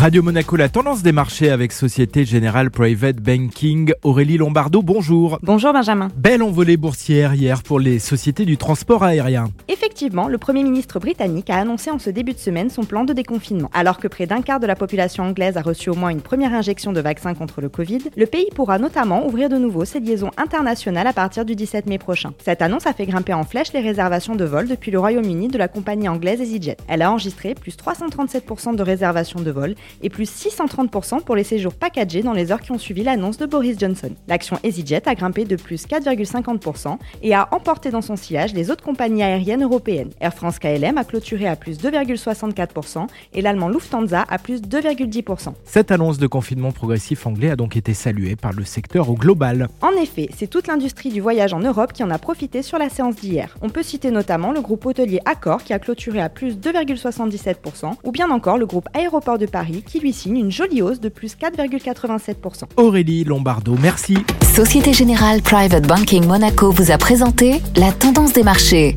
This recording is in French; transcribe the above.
Radio Monaco, la tendance des marchés avec Société Générale Private Banking. Aurélie Lombardo, bonjour. Bonjour Benjamin. Belle envolée boursière hier pour les sociétés du transport aérien. Effectivement, le Premier ministre britannique a annoncé en ce début de semaine son plan de déconfinement. Alors que près d'un quart de la population anglaise a reçu au moins une première injection de vaccin contre le Covid, le pays pourra notamment ouvrir de nouveau ses liaisons internationales à partir du 17 mai prochain. Cette annonce a fait grimper en flèche les réservations de vol depuis le Royaume-Uni de la compagnie anglaise EasyJet. Elle a enregistré plus 337% de réservations de vol et plus 630% pour les séjours packagés dans les heures qui ont suivi l'annonce de Boris Johnson. L'action EasyJet a grimpé de plus 4,50% et a emporté dans son sillage les autres compagnies aériennes européennes. Air France KLM a clôturé à plus 2,64% et l'allemand Lufthansa à plus 2,10%. Cette annonce de confinement progressif anglais a donc été saluée par le secteur au global. En effet, c'est toute l'industrie du voyage en Europe qui en a profité sur la séance d'hier. On peut citer notamment le groupe hôtelier Accor qui a clôturé à plus 2,77% ou bien encore le groupe Aéroport de Paris qui lui signe une jolie hausse de plus 4,87%. Aurélie Lombardo, merci. Société Générale Private Banking Monaco vous a présenté la tendance des marchés.